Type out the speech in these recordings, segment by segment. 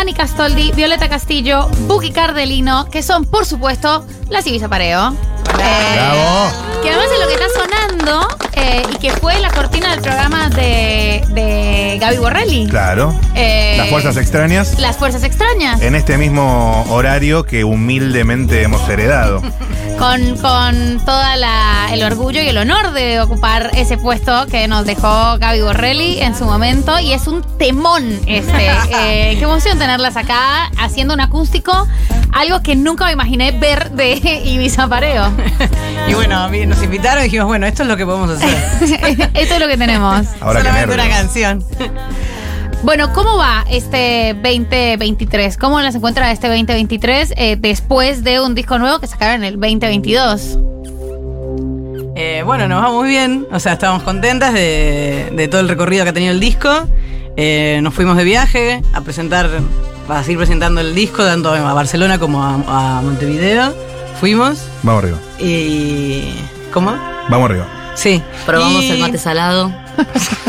Ani Castoldi, Violeta Castillo, Buki Cardelino, que son, por supuesto, las Ibiza Pareo. Eh, Bravo. Que además es lo que está sonando eh, y que fue la cortina del programa de, de Gaby Borrelli. Claro. Eh, Las fuerzas extrañas. Las fuerzas extrañas. En este mismo horario que humildemente hemos heredado. Con, con toda la, el orgullo y el honor de ocupar ese puesto que nos dejó Gaby Borrelli en su momento. Y es un temón este. Eh, qué emoción tenerlas acá haciendo un acústico. Algo que nunca me imaginé ver de Ibiza Pareo. Y bueno, nos invitaron y dijimos, bueno, esto es lo que podemos hacer. Esto es lo que tenemos. Ahora que Solamente una canción. Bueno, ¿cómo va este 2023? ¿Cómo las encuentra este 2023 eh, después de un disco nuevo que sacaron en el 2022? Eh, bueno, nos va muy bien. O sea, estamos contentas de, de todo el recorrido que ha tenido el disco. Eh, nos fuimos de viaje a presentar, a seguir presentando el disco, tanto a Barcelona como a, a Montevideo. Fuimos Vamos arriba. y. ¿Cómo? Vamos arriba. Sí. Probamos Y- el mate salado.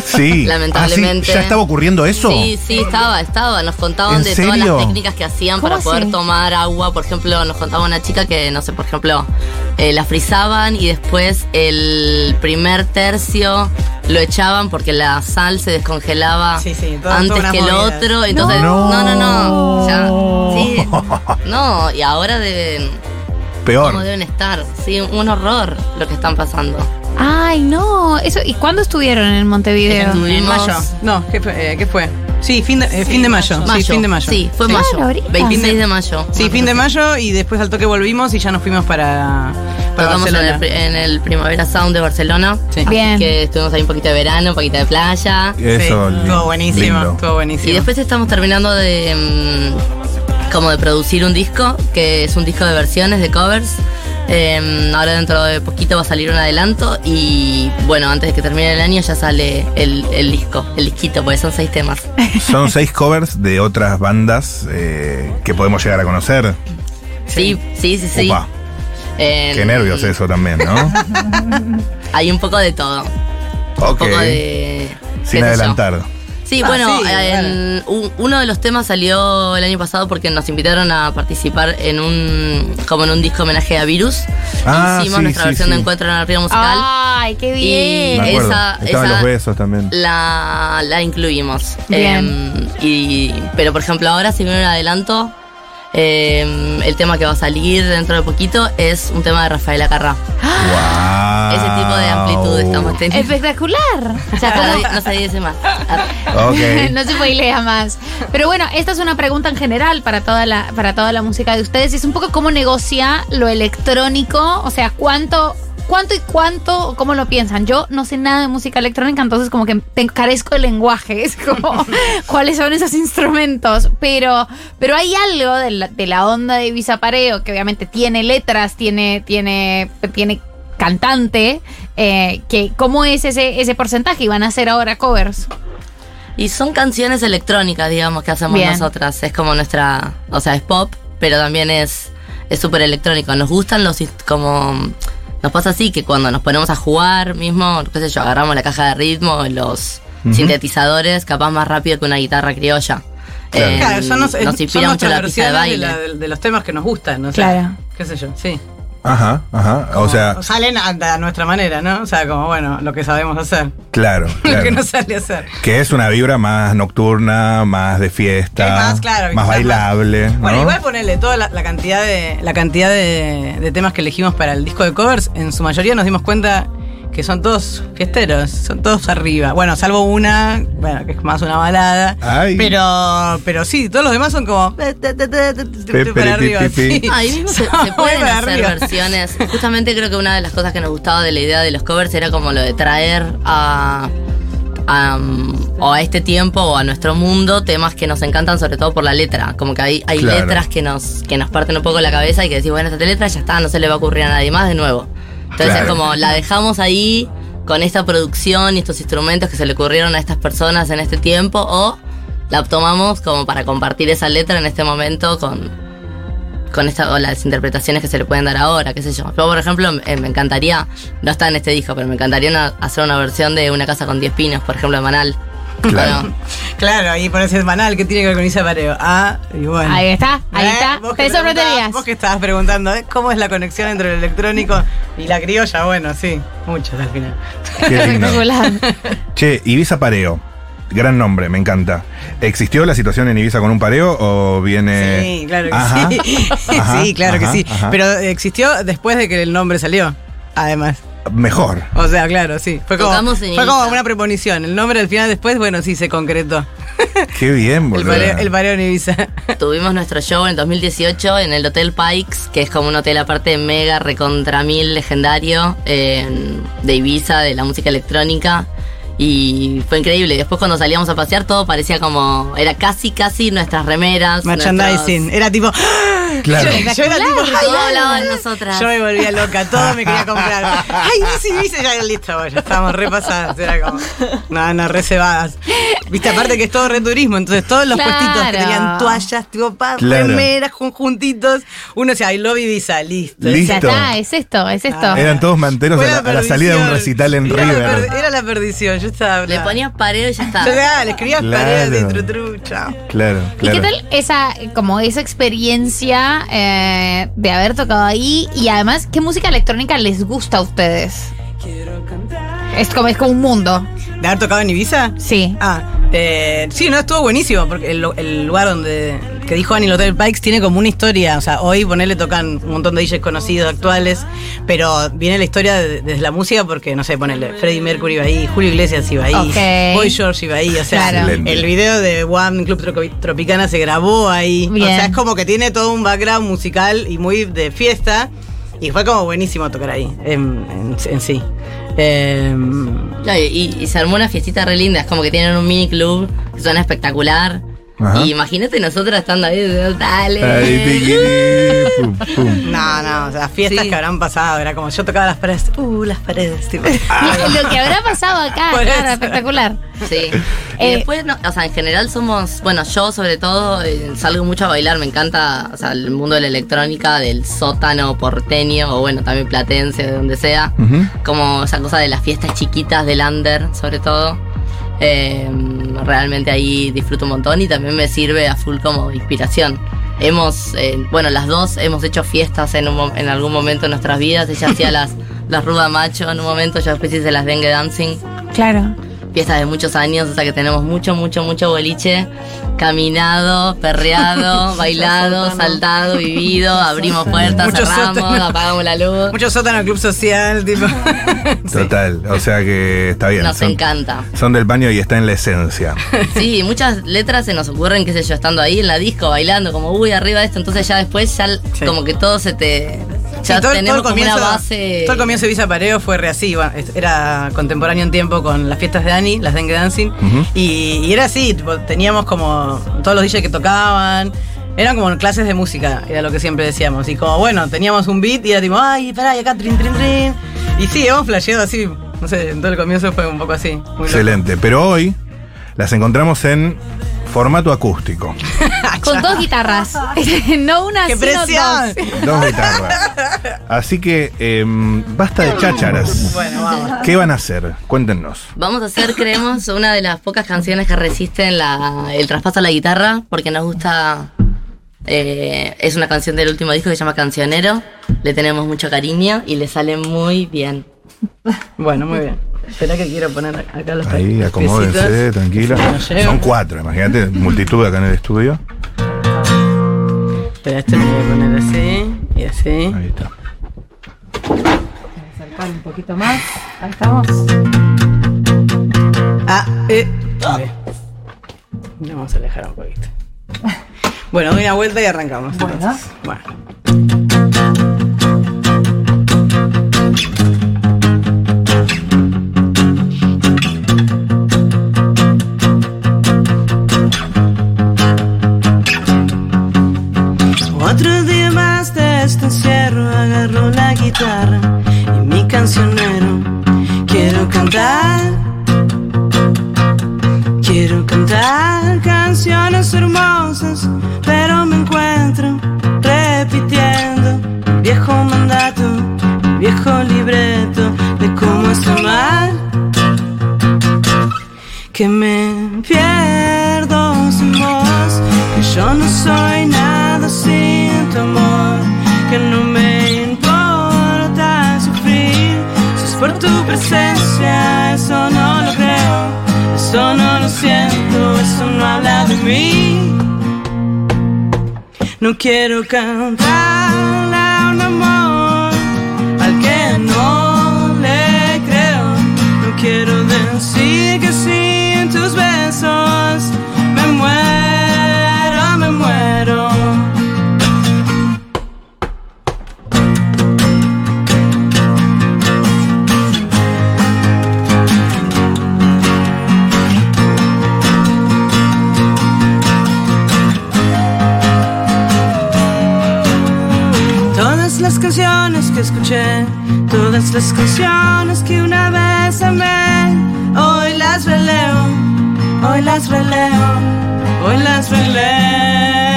Sí. Lamentablemente. Ah, sí, ¿Ya estaba ocurriendo eso? Sí, sí, estaba, estaba. Nos contaban ¿En de todas las técnicas que hacían ¿Cómo para poder tomar agua. Por ejemplo, nos contaba una chica que, no sé, por ejemplo, eh, la frizaban y después el primer tercio lo echaban porque la sal se descongelaba Sí, sí, toda- antes que el otro. Entonces, No. no, no, no. Ya, sí. No, y ahora deben, Peor. ¿cómo deben estar? Sí, un horror lo que están pasando. Ay, no. Eso, ¿Y cuándo estuvieron en Montevideo? Estuvimos- En mayo. No, ¿qué fue? Eh, ¿qué fue? Sí, fin de, eh, fin de mayo. Sí, fin de mayo. Sí, fue Sí. mayo. Claro, ahorita. 26 de mayo. Sí, fin de mayo y después al toque volvimos y ya nos fuimos para, para Tocamos en Barcelona. el, en el Primavera Sound de Barcelona. Sí. Así Bien. que estuvimos ahí un poquito de verano, un poquito de playa. Eso. Estuvo buenísimo, lindo. estuvo buenísimo. Y después estamos terminando de mm, como de producir un disco, que es un disco de versiones, de covers. Eh, ahora dentro de poquito va a salir un adelanto y bueno, antes de que termine el año ya sale el, el disco, el disquito, porque son seis temas. Son seis covers de otras bandas eh, que podemos llegar a conocer. Sí, sí, sí, sí. Opa, Eh, qué nervios eso también, ¿no? Hay un poco de todo. Un Ok. poco de... Sin yo. Sí, Ah, bueno, sí, en- un- uno de los temas salió el año pasado porque nos invitaron a participar en un como en un disco homenaje a Virus. Ah, Hicimos sí, nuestra sí, versión sí. de Encuentro en la Ría Musical. Ay, qué Y bien. Acuerdo. esa- Estaban esa- los besos también. la, la incluimos. Bien. Eh, y, pero por ejemplo, ahora si viene un adelanto, eh, el tema que va a salir dentro de poquito es un tema de Rafaela Carrá. Wow. Ese tipo de amplitud estamos teniendo. Espectacular. Pero di- no se dice más. Ok. no se spoilea más. Pero bueno, esta es una pregunta en general para toda la, para toda la música de ustedes. Es un poco cómo negocia lo electrónico. O sea, cuánto. ¿Cuánto y cuánto? ¿Cómo lo piensan? Yo no sé nada de música electrónica, entonces como que te carezco de lenguaje. Es como, ¿cuáles son esos instrumentos? Pero, pero hay algo de la, de la onda de Ibiza Pareo, que obviamente tiene letras, tiene, tiene, tiene cantante, eh, que ¿cómo es ese, ese porcentaje? Y van a hacer ahora covers. Y son canciones electrónicas, digamos, que hacemos Bien. nosotras. Es como nuestra, o sea, es pop, pero también es es súper electrónico. Nos gustan los, como, nos pasa así que cuando nos ponemos a jugar mismo, qué sé yo, agarramos la caja de ritmo, los sintetizadores, capaz más rápido que una guitarra criolla. Claro. Eh, Claro, son nos son inspira mucho la pista de baile. la- de, de los temas que nos gustan, ¿no? Claro. qué sé yo, sí. Ajá, ajá. O sea, Salen a, a nuestra manera, ¿no? O sea, como, bueno, lo que sabemos hacer. claro, Lo que nos sale hacer. Que es una vibra más nocturna, más de fiesta, Que más, claro, más bailable, ¿no? Bueno, igual ponerle toda la, la cantidad de la cantidad de, de temas que elegimos para el disco de covers, en su mayoría nos dimos cuenta que son todos fiesteros, son todos arriba. Bueno, salvo una, bueno, que es más una balada. Ay. Pero, pero sí, todos los demás son como eh, te, te, te, te, te, Pe, para arriba. Ahí mismo se, pueden hacer versiones. Justamente creo que una de las cosas que nos gustaba de la idea de los covers era como lo de traer a, am, o a este tiempo o a nuestro mundo temas que nos encantan sobre todo por la letra. Como que hay, hay Claro. letras que nos, que nos parten un poco la cabeza y que decís, bueno, esta letra ya está, no se le va a ocurrir a nadie más de nuevo. Entonces Claro. es como la dejamos ahí con esta producción y estos instrumentos que se le ocurrieron a estas personas en este tiempo o la tomamos como para compartir esa letra en este momento con, con esta, o las interpretaciones que se le pueden dar ahora, qué sé yo. Yo, por ejemplo, eh, me encantaría, no está en este disco, pero me encantaría una- hacer una versión de Una casa con 10 pinos, por ejemplo, de Manal. Claro. Bueno, Claro, ahí pones el banal que tiene que ver con Isa Pareo. Ah, y bueno. Ahí está, ahí ¿Eh? está. Vos que Te sorprenderías. Vos que estabas preguntando, ¿eh? ¿cómo es la conexión entre el electrónico y la criolla? Bueno, sí, muchos al final. Qué lindo. Espectacular. Che, Ibiza Pareo. Gran nombre, me encanta. ¿Existió la situación en Ibiza con un pareo o viene.? Sí, claro que Ajá. sí. Ajá, sí, claro ajá, que sí. ajá. Pero existió después de que el nombre salió, además. Mejor. O sea, claro, sí. Fue como, fue como una premonición. El nombre al final después, bueno, sí se concretó. Qué bien, El boludo. el pareo en Ibiza. tuvimos nuestro show en 2018 en el Hotel Pikes, que es como un hotel aparte mega recontra mil legendario eh, de Ibiza, de la música electrónica. Y fue increíble. Después cuando salíamos a pasear todo parecía como... Era casi, casi nuestras remeras. Merchandising. nuestros- Era tipo. Claro. Yo era tipo. Y todo hablaba de nosotras. Yo me volvía loca, todo me quería comprar. Ay, bici, bici, ya listo, bueno, ya estábamos repasadas. Era como. No, no, reservadas. Viste, aparte que es todo returismo, entonces todos los Claro. puestitos que tenían toallas, tipo, pa, Claro. remeras, conjuntitos. Uno decía, I love Ibiza, listo. Listo. Ya está, es esto, es esto. Eran todos manteros a la, a la salida de un recital en era River. era la perdición, yo estaba. Le ponías pareo y ya está. Yo ah, le escribía Claro. paredes de tru, tru, chao. Claro, ¿Y claro. qué tal esa, como esa experiencia eh, de haber tocado ahí? Y además, ¿qué música electrónica les gusta a ustedes? Es como, es como un mundo. ¿De haber tocado en Ibiza? Sí. Ah, eh, sí, no, estuvo buenísimo, porque el, el lugar donde, que dijo Ani, el Hotel Pikes, tiene como una historia, o sea, hoy ponerle tocan un montón de DJs conocidos, actuales, pero viene la historia de- desde la música porque, no sé, ponerle Freddie Mercury iba ahí, Julio Iglesias iba ahí. Boy George iba ahí, o sea, Claro. El video de One Club Tropicana se grabó ahí, Bien. o sea, es como que tiene todo un background musical y muy de fiesta, y fue como buenísimo tocar ahí, en, en- en sí. No, y, y se armó una fiestita re linda. Es como que tienen un mini club que suena espectacular. Ajá. Y imagínate nosotros estando ahí, dale. Pum, pum. No, no, o sea, fiestas Sí. que habrán pasado, era como yo tocaba las paredes, uh, las paredes, tipo. Lo que habrá pasado acá, Por claro, eso. espectacular. Sí. Y Eh, después, no, o sea, en general somos, bueno, yo sobre todo eh, salgo mucho a bailar, me encanta, o sea, el mundo de la electrónica, del sótano porteño, o bueno, también platense, de donde sea. Como esa cosa de las fiestas chiquitas del under, sobre todo. Eh, realmente ahí disfruto un montón y también me sirve a full como inspiración. Hemos, eh, bueno, las dos hemos hecho fiestas en, un en algún momento de nuestras vidas. Ella hacía las, las ruda macho en un momento, yo después hice las dengue dancing Claro. Fiestas de muchos años, o sea que tenemos mucho, mucho, mucho boliche, caminado, perreado, bailado, saltado, vivido, abrimos puertas, Mucho cerramos, sótano. apagamos la luz. Mucho sótano, club social, tipo. Sí. Total. O sea que está bien. Nos son, encanta. son del baño y está en la esencia. Sí, muchas letras se nos ocurren, qué sé yo, estando ahí en la disco, bailando, como, uy, arriba de esto, entonces ya después, ya Sí. como que todo se te... Ya Sí, todo, tenemos todo el como comienzo, una base... todo el comienzo de Visa Pareo fue re así. bueno, era contemporáneo en tiempo con las fiestas de Ani, las Dengue Dancing. Y, y era así, tipo, teníamos como todos los DJs que tocaban. Eran como clases de música, era lo que siempre decíamos. Y como, bueno, teníamos un beat y era tipo, ay, pará, y acá, trin, trin, trin. Y sí, hemos flasheado así. No sé, en todo el comienzo fue un poco así. muy loco. Excelente. Pero hoy las encontramos en formato acústico. Con dos guitarras. no una, ¡Qué sino presión! dos. Dos guitarras. Así que em, basta de chácharas. Bueno, vamos. ¿Qué van a hacer? Cuéntenos. Vamos a hacer, creemos, una de las pocas canciones que resisten la- el traspaso a la guitarra, porque nos gusta. eh, es una canción del último disco que se llama Cancionero. Le tenemos mucho cariño y le sale muy bien. Bueno, muy bien. Espera que quiero poner acá los Ahí, acomódense, tranquila. Son cuatro, imagínate, multitud acá en el estudio. Espera, este me voy a poner así y así. Ahí está. Acercar un poquito más. Ahí estamos. Ah, eh. Vale. Vamos a alejar un poquito. Bueno, doy una vuelta y arrancamos. Bueno. entonces. Bueno. Yo no soy nada sin tu amor, que no me importa sufrir, si es por tu presencia, eso no lo creo, eso no lo siento, eso no habla de mí. No quiero cantarle a un amor al que no le creo. No quiero decir que sin canciones que escuché, todas las canciones que una vez amé, hoy las releo, hoy las releo, hoy las releo.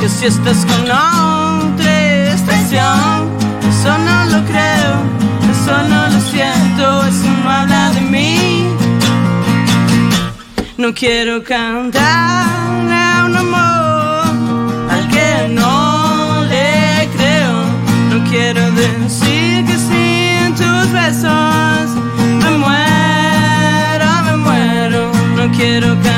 Que si estás con otra estación, eso no lo creo, eso no lo siento, eso no habla de mí. No quiero cantarle a un amor al que no le creo. No quiero decir que sin tus besos me muero, me muero. No quiero cantarle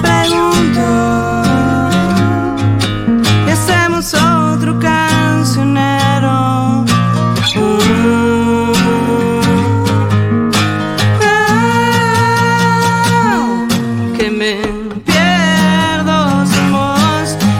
pregunto, ¿y hacemos otro cancionero? Ah, que me pierdo sin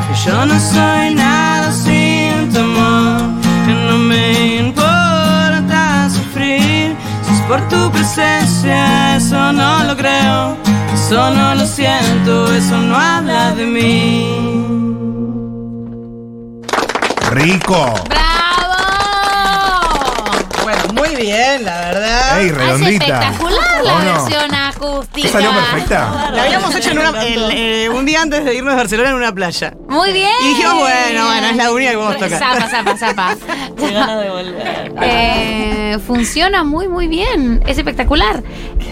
que yo no soy nada sin tu amor, que no me importa sufrir, si es por tu presencia, eso no lo creo, eso no siento, eso no habla de mí. Rico. ¡Bravo! Bueno, muy bien, la verdad. Ey, Es redondita. espectacular la ¿O no? versión acústica. ¿Te salió perfecta? La habíamos hecho en una- en, eh, un día antes de irnos a Barcelona en una playa. Muy bien. Y dijimos, bueno, bueno, es la única que vamos a tocar. Zapa, zapa, zapa. Qué ganas de volver. Eh, funciona muy, muy bien. Es espectacular.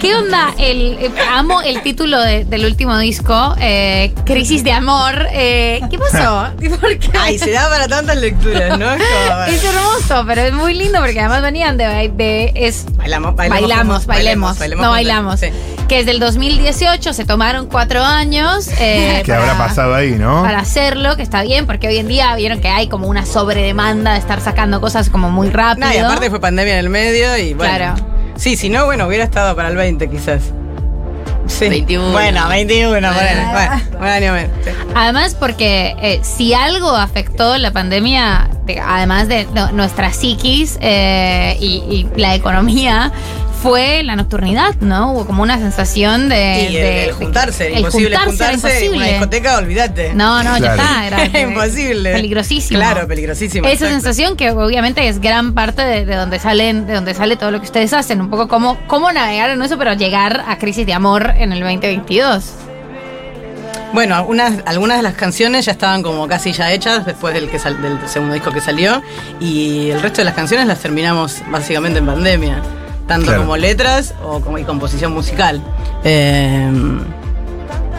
¿Qué onda? El, eh, amo el título de- del último disco, eh, Crisis de Amor. Eh, ¿Qué pasó? ¿Por qué? Ay, se da para tantas lecturas, ¿no? Es como, bueno. Es hermoso, pero es muy lindo porque además venían de, de- es Bailamos, bailamos, bailamos, juntos, bailemos, bailemos no bailamos, Sí. Que es del 2018, se tomaron cuatro años eh, ¿Qué habrá para- pasado ahí, no? para hacerlo, que está bien, porque hoy en día vieron que hay como una sobredemanda de estar sacando cosas como muy rápido. No, y aparte fue pandemia en el medio y bueno. Claro. Sí, si no, bueno, hubiera estado para el 20 quizás. Sí. 21. Bueno, 21, bueno, bueno, un año menos. sí. Además, porque eh, si algo afectó la pandemia, de- además de no- nuestra psiquis eh, y, y la economía, fue la nocturnidad, ¿no? Hubo como una sensación de. Y de- el, el juntarse, el imposible juntarse era juntarse, en una discoteca, olvídate. No, no, ya está. Era Imposible. Peligrosísimo. Claro, peligrosísimo. Esa exacto. sensación que obviamente es gran parte de, de donde salen, de donde sale todo lo que ustedes hacen. Un poco cómo, cómo navegar en eso, pero llegar a crisis de amor en el 2022. Bueno, algunas, algunas de las canciones ya estaban como casi ya hechas después del, que sal- del segundo disco que salió y el resto de las canciones las terminamos básicamente en pandemia, tanto Claro. como letras o como y composición musical. Eh,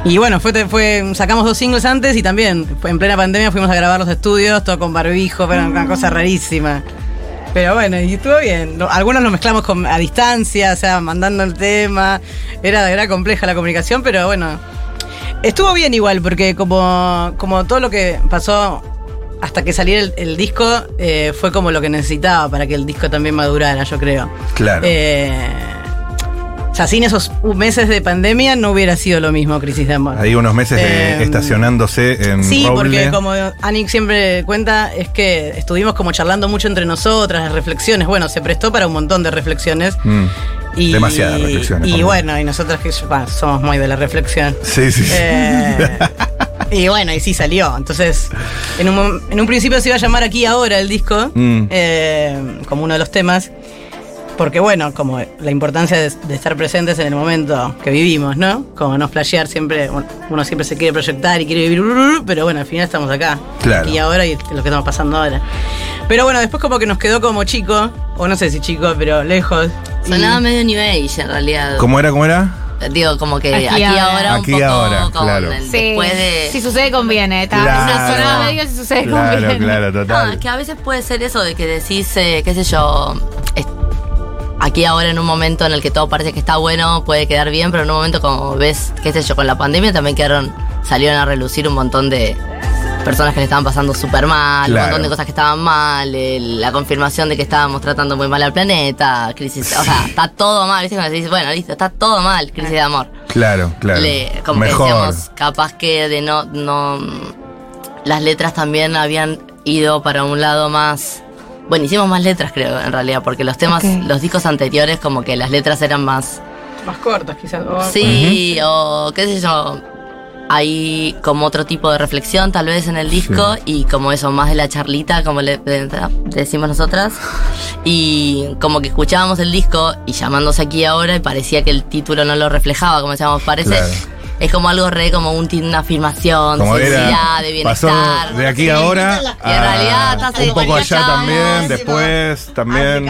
y bueno, fue, fue sacamos dos singles antes y también fue en plena pandemia fuimos a grabar los estudios, todo con barbijo, pero una cosa rarísima. Pero bueno, y estuvo bien. No, Algunos lo mezclamos con- a distancia, o sea, mandando el tema. Era, era compleja la comunicación, pero bueno, Estuvo bien igual, porque como, como todo lo que pasó hasta que saliera el, el disco, eh, fue como lo que necesitaba para que el disco también madurara, yo creo. Claro. Eh, o sea, sin esos meses de pandemia no hubiera sido lo mismo Crisis de Amor. Hay unos meses de Eh, estacionándose en Sí, Roble. porque como Anik siempre cuenta, es que estuvimos como charlando mucho entre nosotras, las reflexiones. Bueno, se prestó para un montón de reflexiones. Mm. Y, Demasiadas reflexiones, Y bueno, y nosotras que bah, somos muy de la reflexión. Sí, sí, sí. Y bueno, y sí salió. Entonces, en un, en un principio se iba a llamar Aquí Ahora el disco, Mm. eh, como uno de los temas. Porque bueno, como la importancia de, de estar presentes en el momento que vivimos, ¿no? Como no flashear siempre, bueno, uno siempre se quiere proyectar y quiere vivir, pero bueno, al final estamos acá. Claro. Aquí ahora y lo que estamos pasando ahora. Pero bueno, después como que nos quedó como chico, o no sé si chico, pero lejos. y- Sonaba medio New Age en realidad. ¿Cómo era? ¿Cómo era? Digo, como que Aquí aquí, ahora. ahora, Aquí un poco ahora, con claro. el- Sí. después de. Si sucede, conviene. Está Claro. una medio, si sucede, Claro, conviene. claro, No, total. es que a veces puede ser eso de que decís, eh, qué sé yo, aquí ahora en un momento en el que todo parece que está bueno, puede quedar bien, pero en un momento como ves, qué sé yo, con la pandemia también quedaron, salieron a relucir un montón de personas que le estaban pasando súper mal, Claro. un montón de cosas que estaban mal, el- la confirmación de que estábamos tratando muy mal al planeta, crisis, o sea, está todo mal, ¿viste? Cuando decís, bueno, listo, está todo mal, crisis de amor. Claro, claro. Le- como Mejor. que decíamos, capaz que de no, no. Las letras también habían ido para un lado más. Bueno, hicimos más letras, creo, en realidad, porque los temas, los discos anteriores, como que las letras eran más. Más cortas quizás. o- Sí, o qué sé yo. Hay como otro tipo de reflexión, tal vez, en el disco, y como eso, más de la charlita, como le le- decimos nosotras. Y como que escuchábamos el disco y llamándose aquí ahora, y parecía que el título no lo reflejaba, como decíamos, parece. Claro. Es como algo re, como un, una afirmación, Como de felicidad, era, de pasó bienestar. de aquí Sí. a ahora Y en realidad a estás un poco allá también, después también.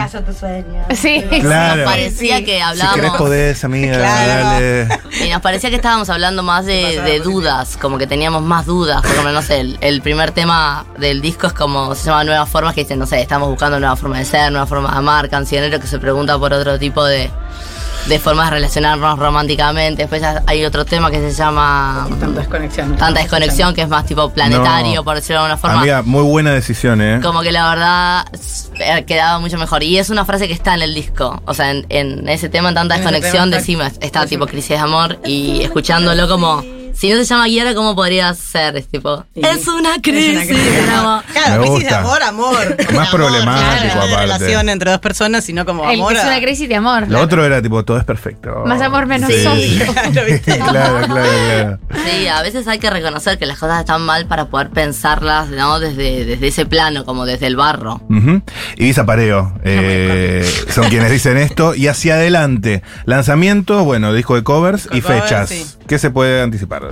Sí. Claro. Nos parecía Sí. que Si hablábamos. querés podés, amiga, Claro. dale. Y nos parecía que estábamos hablando más de, de dudas, como que teníamos más dudas. Por ejemplo, no sé, el, el primer tema del disco es como se llama Nuevas Formas, que dice, no sé, estamos buscando nuevas formas de ser, nuevas formas de amar, cancionero que se pregunta por otro tipo de, de formas de relacionarnos románticamente. Después ya hay otro tema que se llama Tanta desconexión. Tanta Desconexión, que es más tipo planetario, No. por decirlo de alguna forma. Amiga, muy buena decisión, ¿eh? Como que la verdad eh, quedaba mucho mejor. Y es una frase que está en el disco. O sea, en, en ese tema, en tanta desconexión, decimos, está tipo crisis de amor. Y escuchándolo como, si no se llama Guiara, ¿cómo podría ser? Es tipo, Sí. es una crisis Es una crisis de de amor. amor. Claro, Me crisis de amor, amor. Más problemático, Claro, de aparte. relación entre dos personas, sino como El- amor. es una crisis de amor. Lo otro era tipo, todo es perfecto. Más amor, menos Sí. odio. Claro, claro, claro. Sí, a veces hay que reconocer que las cosas están mal para poder pensarlas, ¿no? Desde, desde ese plano, como desde el barro. Ujú. Ibiza Pareo eh, son quienes dicen esto. Y hacia adelante, lanzamiento, bueno, disco de covers y covers, fechas. sí. ¿Qué se puede anticipar?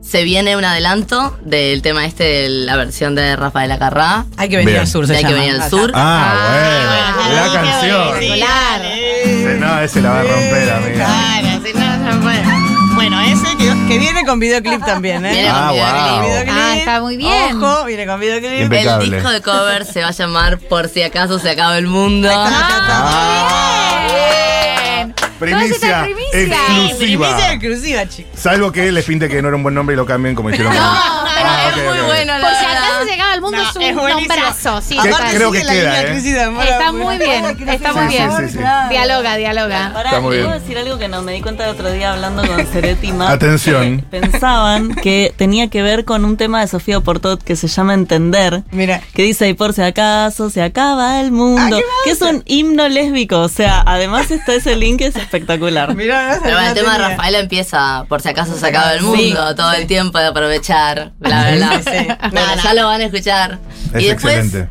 Se viene un adelanto del tema este de la versión de Rafael Acarrá. Hay que venir Bien. al sur, se Hay que llama. venir al sur. Ah, bueno, la canción. Sí, No, ese la va a romper, amiga. Claro, si no, no puede. Bueno, ese que, que viene con videoclip también, ¿eh? Viene Ah, con videoclip. wow. Videoclip. Ah, está muy bien. Ojo, viene con videoclip. Impe- Impecable. El disco de cover se va a llamar Por si acaso se acaba el mundo. Ah, Primicia, primicias. exclusiva. Primicia exclusiva, chicos. Salvo que les pinte que no era un buen nombre y lo cambien como hicieron Ah, es muy bueno, la Por si acaso se acaba el mundo No, es un nombrazo. Sí, Que- creo que queda, línea ¿eh? crisis de amor, Está muy bien, está muy bien. sí, sí, sí. Dialoga, dialoga. Pará, Está muy ¿puedo bien. decir algo que no me di cuenta el otro día hablando con Ceretti? Atención. Pensaban que tenía que ver con un tema de Sofía Portot que se llama Entender. Mira. Que dice, y por si acaso se acaba el mundo. que es un himno lésbico. O sea, además está ese link que es espectacular. Mira, Pero bueno, el tema de tenía. Rafaela empieza, por si acaso se acaba el Sí. mundo, todo el tiempo de aprovechar, bla, bla. Sí. Bueno, ya lo van a escuchar. Es y después excelente.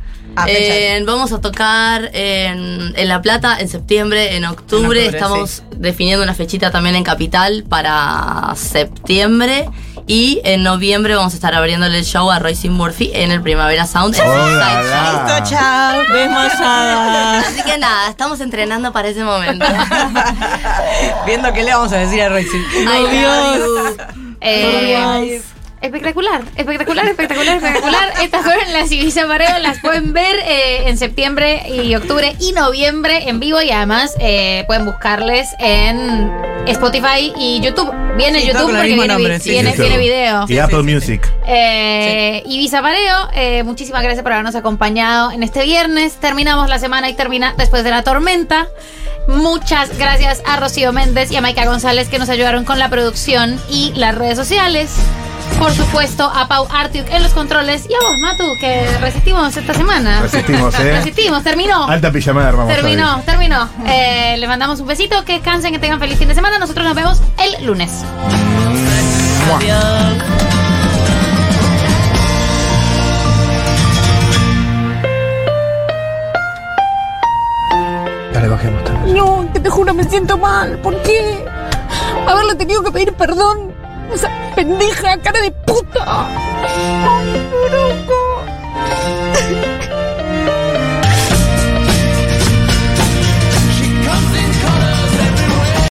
Eh, vamos a tocar en, en La Plata en septiembre, en octubre. En octubre, Estamos definiendo una fechita también en Capital para septiembre. Y en noviembre vamos a estar abriéndole el show a Royce Murphy en el Primavera Sound. la. Listo, chao. Así que nada, estamos entrenando para ese momento. Viendo qué le vamos a decir a Royce. Ay, Dios. Eh, espectacular, espectacular, espectacular, espectacular. Estas fueron las Ibiza Pareo, las pueden ver eh, en septiembre y octubre y noviembre en vivo y además eh, pueden buscarles en Spotify y YouTube. Viene Sí, YouTube porque viene, nombre, vi- sí, viene, sí, viene todo. video. Y Apple Music. Eh, Ibiza Pareo, eh, muchísimas gracias por habernos acompañado en este viernes. Terminamos la semana y termina después de la tormenta. Muchas gracias a Rocío Méndez y a Maika González que nos ayudaron con la producción y las redes sociales. Por supuesto, a Pau Artiuk en los controles y a vos, Matu, que resistimos esta semana. Resistimos, ¿eh? Resistimos, terminó. Alta pijamada armamos Terminó, hoy. terminó. Eh, le mandamos un besito, que descansen, que tengan feliz fin de semana. Nosotros nos vemos el lunes. Adiós. Dale, bajemos también. No, que te juro me siento mal. ¿Por qué? Haberle tenido que pedir perdón. Esa pendeja cara de puta. Ay.